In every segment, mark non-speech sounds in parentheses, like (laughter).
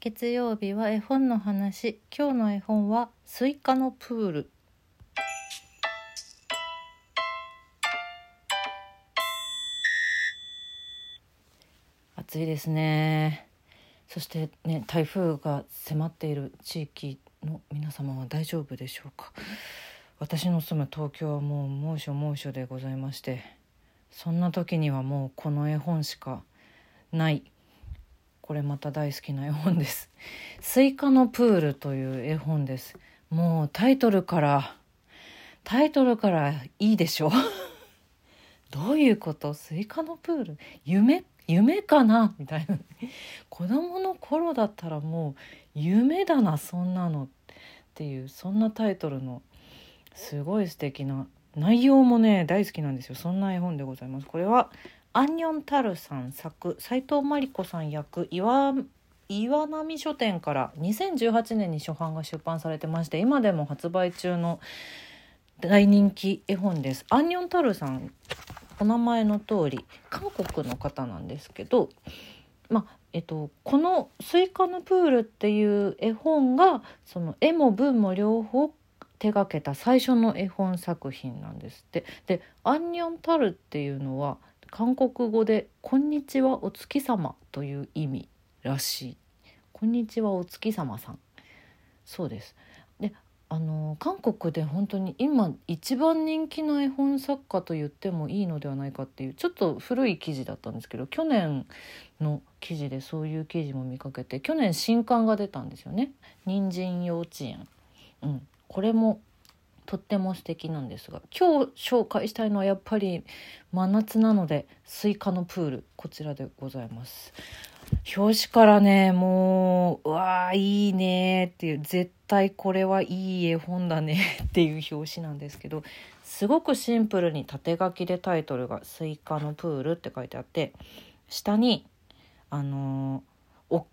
月曜日は絵本の話。今日の絵本はスイカのプール。暑いですね。そしてね台風が迫っている地域の皆様は大丈夫でしょうか？私の住む東京はもう猛暑猛暑でございましてそんな時にはもうこの絵本しかない。これまた大好きな絵本です「スイカのプール」という絵本です。もうタイトルからタイトルからいいでしょ？(laughs) どういうこと？スイカのプール？夢夢かな？みたいな。子供の頃だったらもう夢だなそんなの。っていうそんなタイトルのすごい素敵な内容もね大好きなんですよ。そんな絵本でございます。これはアンニョンタルさん作斉藤真理子さん訳岩岩波書店から2018年に初版が出版されてまして今でも発売中の大人気絵本ですアンニョンタルさんお名前の通り韓国の方なんですけどまあえっと、この「スイカのプール」っていう絵本がその絵も文も両方手がけた最初の絵本作品なんですって。で「アンニョンタル」っていうのは韓国語で「こんにちはお月様」という意味らしい。こんにちはお月様さん。そうです。であの韓国で本当に今一番人気の絵本作家と言ってもいいのではないかっていうちょっと古い記事だったんですけど去年の記事でそういう記事も見かけて去年新刊が出たんですよね「人参幼稚園」うん、これもとっても素敵なんですが今日紹介したいのはやっぱり真夏なのでスイカのプールこちらでございます。表紙からねもううわーいいねっていう絶対これはいい絵本だねっていう表紙なんですけどすごくシンプルに縦書きでタイトルが「スイカのプール」って書いてあって下にあのー、おっ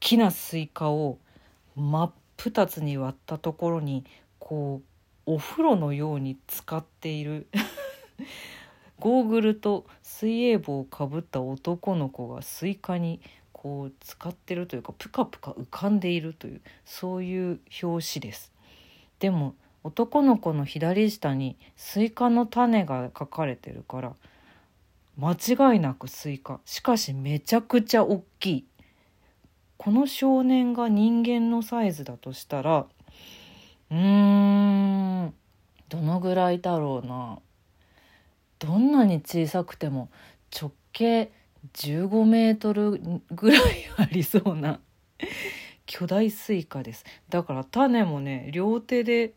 きなスイカを真っ二つに割ったところにこうお風呂のように浸かっている。(laughs) ゴーグルと水泳帽をかぶった男の子がスイカにこう浸かってるというかプカプカ浮かんでいるというそういう表紙です。でも男の子の左下にスイカの種が描かれてるから間違いなくスイカ。しかしめちゃくちゃ大きい。この少年が人間のサイズだとしたらうーん。どのぐらいだろうな。どんなに小さくても直径15メートルぐらいありそうな (laughs) 巨大スイカです。だから種もね両手で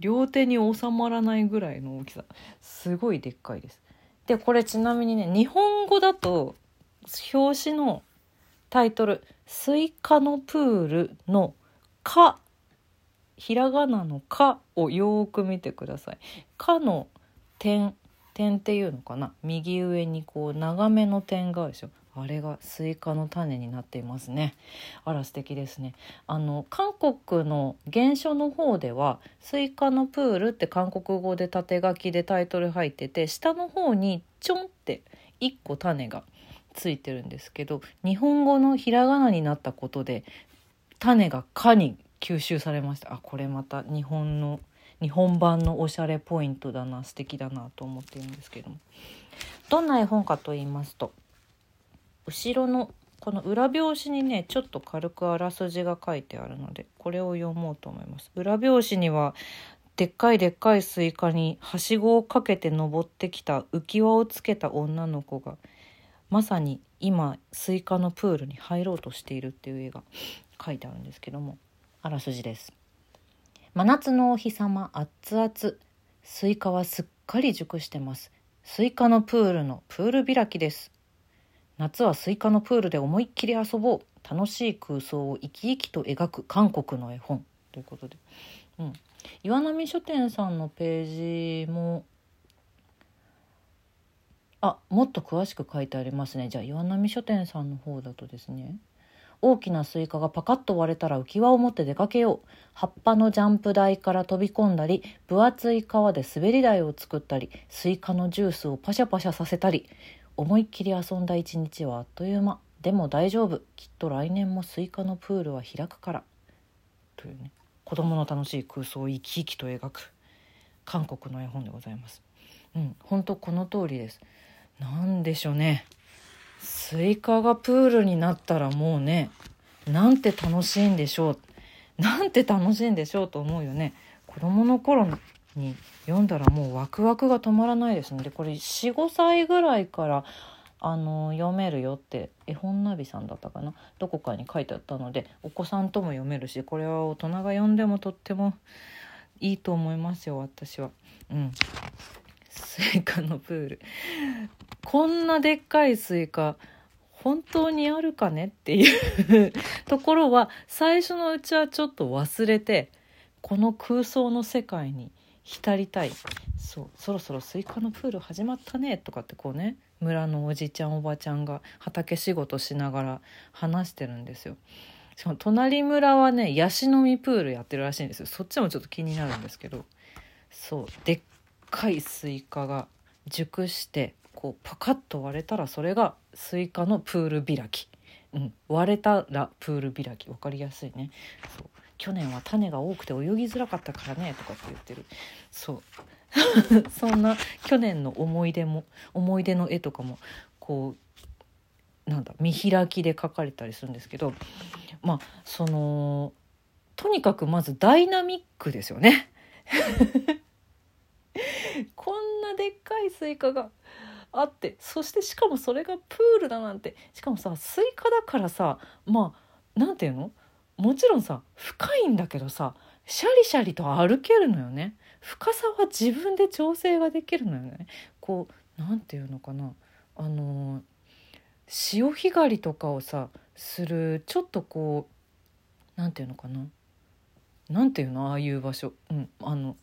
両手に収まらないぐらいの大きさ。すごいでっかいです。でこれちなみにね日本語だと表紙のタイトル「スイカのプール」の「か」ひらがなの「か」をよく見てください。かの点点っていうのかな？右上にこう長めの点があるでしょ。あれがスイカの種になっていますね。あら素敵ですね。あの韓国の原書の方ではスイカのプールって韓国語で縦書きでタイトル入ってて下の方にちょんって1個種がついてるんですけど日本語のひらがなになったことで種が「か」に吸収されました。あこれまた日本の日本版のおしゃれポイントだな。素敵だなと思っているんですけども。どんな絵本かと言いますと後ろのこの裏表紙にねちょっと軽くあらすじが書いてあるのでこれを読もうと思います。裏表紙にはでっかいでっかいスイカにはしごをかけて登ってきた浮き輪をつけた女の子がまさに今スイカのプールに入ろうとしているっていう絵が書いてあるんですけどもあらすじです。真夏のお日様熱々。スイカはすっかり熟してます。スイカのプールのプール開きです。夏はスイカのプールで思いっきり遊ぼう。楽しい空想を生き生きと描く。韓国の絵本。ということで、うん、岩波書店さんのページもあもっと詳しく書いてありますね。じゃあ岩波書店さんの方だとですね。大きなスイカがパカッと割れたら浮き輪を持って出かけよう。葉っぱのジャンプ台から飛び込んだり分厚い皮で滑り台を作ったりスイカのジュースをパシャパシャさせたり。思いっきり遊んだ一日はあっという間。でも大丈夫。きっと来年もスイカのプールは開くから」というね。子供の楽しい空想を生き生きと描く。韓国の絵本でございます。うん、本当この通りです。なんでしょうね。スイカがプールになったらもうね、なんて楽しいんでしょう。なんて楽しいんでしょうと思うよね。子供の頃に読んだらもうワクワクが止まらないですので、これ4、5歳ぐらいからあの読めるよって絵本ナビさんだったかな？どこかに書いてあったのでお子さんとも読めるしこれは大人が読んでもとってもいいと思いますよ私は。うん、スイカのプールこんなでっかいスイカ本当にあるかねっていうところは最初のうちはちょっと忘れてこの空想の世界に浸りたい。そうそろそろスイカのプール始まったねとかってこうね村のおじちゃんおばちゃんが畑仕事しながら話してるんですよ。しかも隣村はねヤシの実プールやってるらしいんですよ。そっちもちょっと気になるんですけど。そうでっかいスイカが熟してこうパカッと割れたらそれがスイカのプール開き、うん、割れたらプール開き。分かりやすいね。そう。去年は種が多くて泳ぎづらかったからねとかって言ってる。そう。(laughs) そんな去年の思い出も思い出の絵とかもこうなんだ見開きで描かれたりするんですけどまあそのとにかくまずダイナミックですよね。(laughs) こんなでっかいスイカがあってそしてしかもそれがプールだなんてしかもさスイカだからさまあなんていうの？もちろんさ深いんだけどさシャリシャリと歩けるのよね。深さは自分で調整ができるのよね。こうなんていうのかな。あの潮干狩りとかをさするちょっとこうなんていうのかな。なんていうの？ああいう場所、うん、あの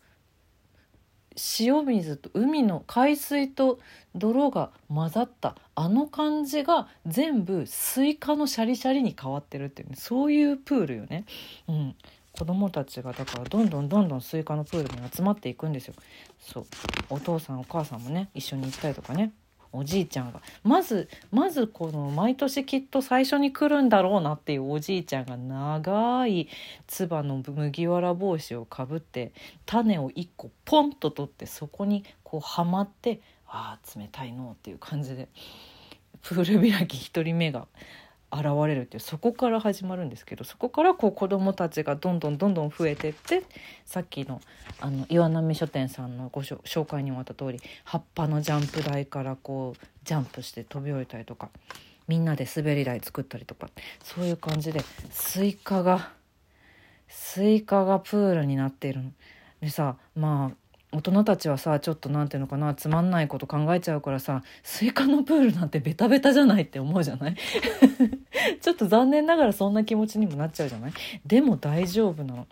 塩水と海の海水と泥が混ざったあの感じが全部スイカのシャリシャリに変わってるっていう、ね、そういうプールよね。うん、子供たちがだからどんどんどんどんスイカのプールに集まっていくんですよ。そう。お父さんお母さんもね一緒に行ったりとかね。おじいちゃんが。まずまずこの毎年きっと最初に来るんだろうなっていうおじいちゃんが長いつばの麦わら帽子をかぶって種を1個ポンと取ってそこにこうはまってああ冷たいのっていう感じで。プール開き1人目が現れるっていうそこから始まるんですけどそこからこう子どもたちがどんどんどんどん増えてってさっきのあの岩波書店さんのご紹介にもあった通り葉っぱのジャンプ台からこうジャンプして飛び降りたりとかみんなで滑り台作ったりとかそういう感じでスイカがスイカがプールになっているの。でさまあ大人たちはさちょっと何ていうのかなつまんないこと考えちゃうからさスイカのプールなんてベタベタじゃないって思うじゃない？(laughs) ちょっと残念ながらそんな気持ちにもなっちゃうじゃない？でも大丈夫なの。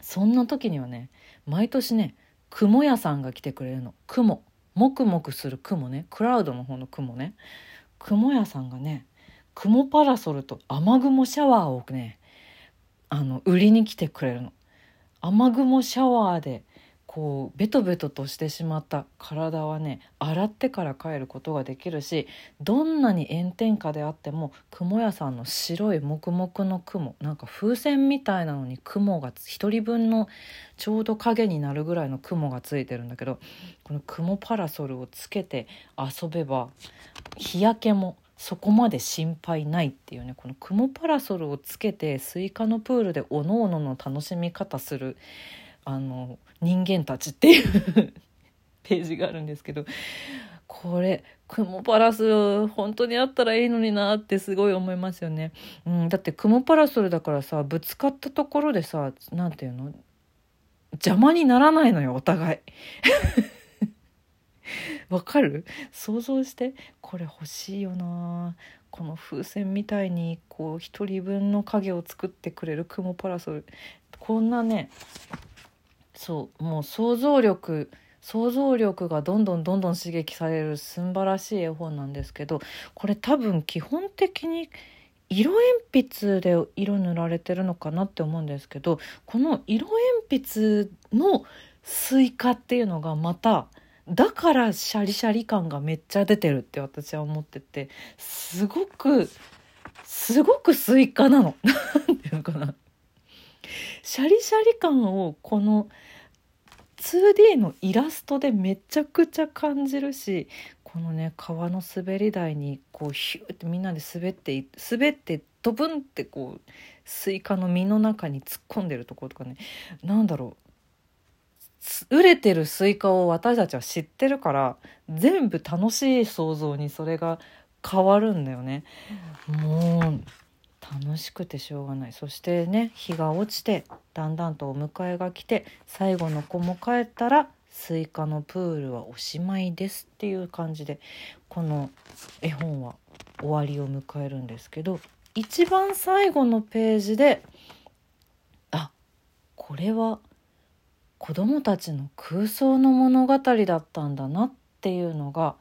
そんな時にはね毎年ね雲屋さんが来てくれるの。雲。もくもくする雲ね。クラウドの方の雲ね。雲屋さんがね雲パラソルと雨雲シャワーをねあの売りに来てくれるの。雨雲シャワーでこうベトベトとしてしまった体はね洗ってから帰ることができるしどんなに炎天下であっても雲屋さんの白い黙々の雲なんか風船みたいなのに雲が1人分のちょうど影になるぐらいの雲がついてるんだけどこの雲パラソルをつけて遊べば日焼けもそこまで心配ないっていうねこの雲パラソルをつけてスイカのプールでおのおのの楽しみ方するあの人間たちっていう (laughs) ページがあるんですけどこれ雲パラソル本当にあったらいいのになってすごい思いますよね。うん、だって雲パラソルだからさぶつかったところでさ何て言うの？邪魔にならないのよお互い。(laughs) わかる？想像して。これ欲しいよな。この風船みたいにこう一人分の影を作ってくれる雲パラソル。こんなねそうもう想像力想像力がどんどんどんどん刺激されるすんばらしい絵本なんですけどこれ多分基本的に色鉛筆で色塗られてるのかなって思うんですけどこの色鉛筆のスイカっていうのがまただからシャリシャリ感がめっちゃ出てるって私は思っててすごくすごくスイカなの。(laughs) なんていうのかな。シャリシャリ感をこの 2D のイラストでめちゃくちゃ感じるしこのね川の滑り台にこうヒューってみんなで滑って滑ってドブンってこうスイカの実の中に突っ込んでるところとかね。何だろう。売れてるスイカを私たちは知ってるから全部楽しい想像にそれが変わるんだよね。もう楽しくてしょうがない。そしてね日が落ちてだんだんとお迎えが来て最後の子も帰ったらスイカのプールはおしまいですっていう感じでこの絵本は終わりを迎えるんですけど一番最後のページであこれは子供たちの空想の物語だったんだなっていうのが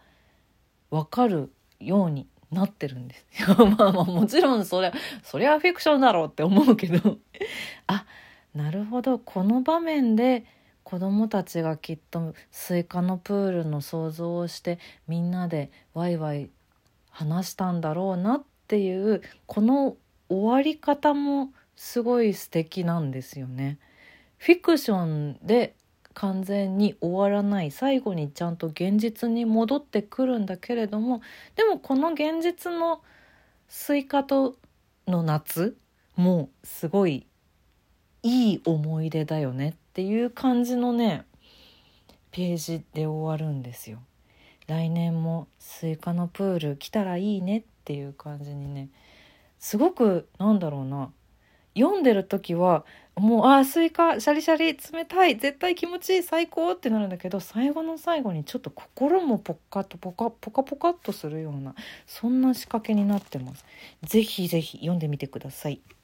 分かるようになってるんです。(laughs) まあまあもちろんそれそりゃフィクションだろうって思うけど (laughs) あなるほどこの場面で子供たちがきっとスイカのプールの想像をしてみんなでワイワイ話したんだろうなっていうこの終わり方もすごい素敵なんですよね。フィクションで完全に終わらない最後にちゃんと現実に戻ってくるんだけれどもでもこの現実のスイカとの夏もすごいいい思い出だよねっていう感じのねページで終わるんですよ。来年もスイカのプール来たらいいねっていう感じにねすごくなんだろうな読んでる時はもうあスイカシャリシャリ冷たい絶対気持ちいい最高ってなるんだけど最後の最後にちょっと心もポッカとポカポカポカっとするようなそんな仕掛けになってます。ぜひぜひ読んでみてください。